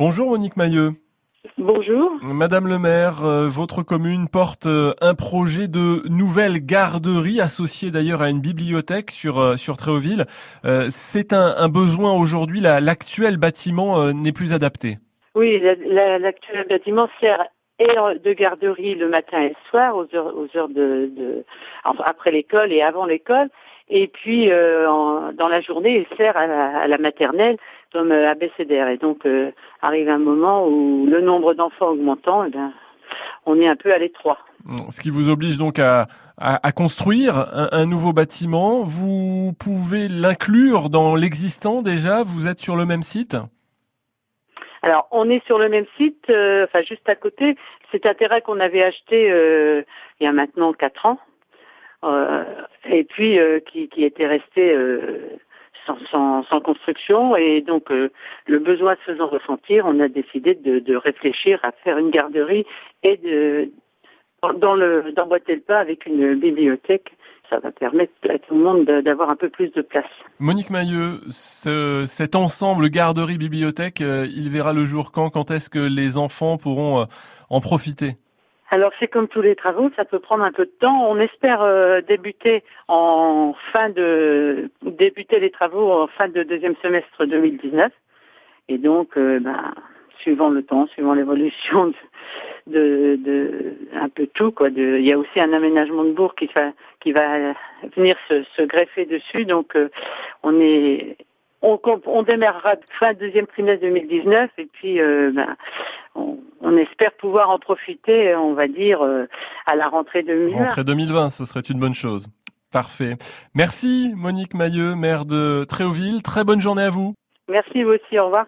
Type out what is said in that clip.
Bonjour Monique Mailleux. Bonjour. Madame le maire, euh, votre commune porte euh, un projet de nouvelle garderie associée d'ailleurs à une bibliothèque sur euh, sur Tréauville. C'est un, besoin aujourd'hui. L'actuel bâtiment n'est plus adapté. Oui, l'actuel bâtiment sert de garderie le matin et le soir aux heures aux heures de, après l'école et avant l'école et puis dans la journée il sert à la maternelle comme euh, abécédaire. Et donc, euh, arrive un moment où le nombre d'enfants augmentant, eh bien, on est un peu à l'étroit. Ce qui vous oblige donc à, à, construire un, nouveau bâtiment. Vous pouvez l'inclure dans l'existant déjà Vous êtes sur le même site? Alors, on est sur le même site, euh, enfin juste à côté. C'est un terrain qu'on avait acheté il y a maintenant quatre ans, et puis qui, qui était resté sans, construction et donc euh, le besoin se faisant ressentir, on a décidé de, réfléchir à faire une garderie et de dans le d'emboîter le pas avec une bibliothèque. Ça va permettre à tout le monde d'avoir un peu plus de place. Monique Mailleux, cet ensemble garderie-bibliothèque, euh, il verra le jour quand? Quand est-ce que les enfants pourront euh, en profiter? Alors c'est comme tous les travaux, ça peut prendre un peu de temps. On espère euh, débuter en fin de débuter les travaux en fin de deuxième semestre 2019. Et donc, euh, ben, suivant le temps, suivant l'évolution de, de, un peu tout quoi. De, il y a aussi un aménagement de bourg qui va qui va venir se, se greffer dessus. Donc, euh, on est on, on démarrera fin deuxième trimestre 2019 et puis ben, on, on espère pouvoir en profiter, on va dire, euh, à la rentrée 2020. Rentrée 2020, ce serait une bonne chose. Parfait. Merci Monique Mailleux, maire de Tréauville. Très bonne journée à vous. Merci vous aussi, au revoir.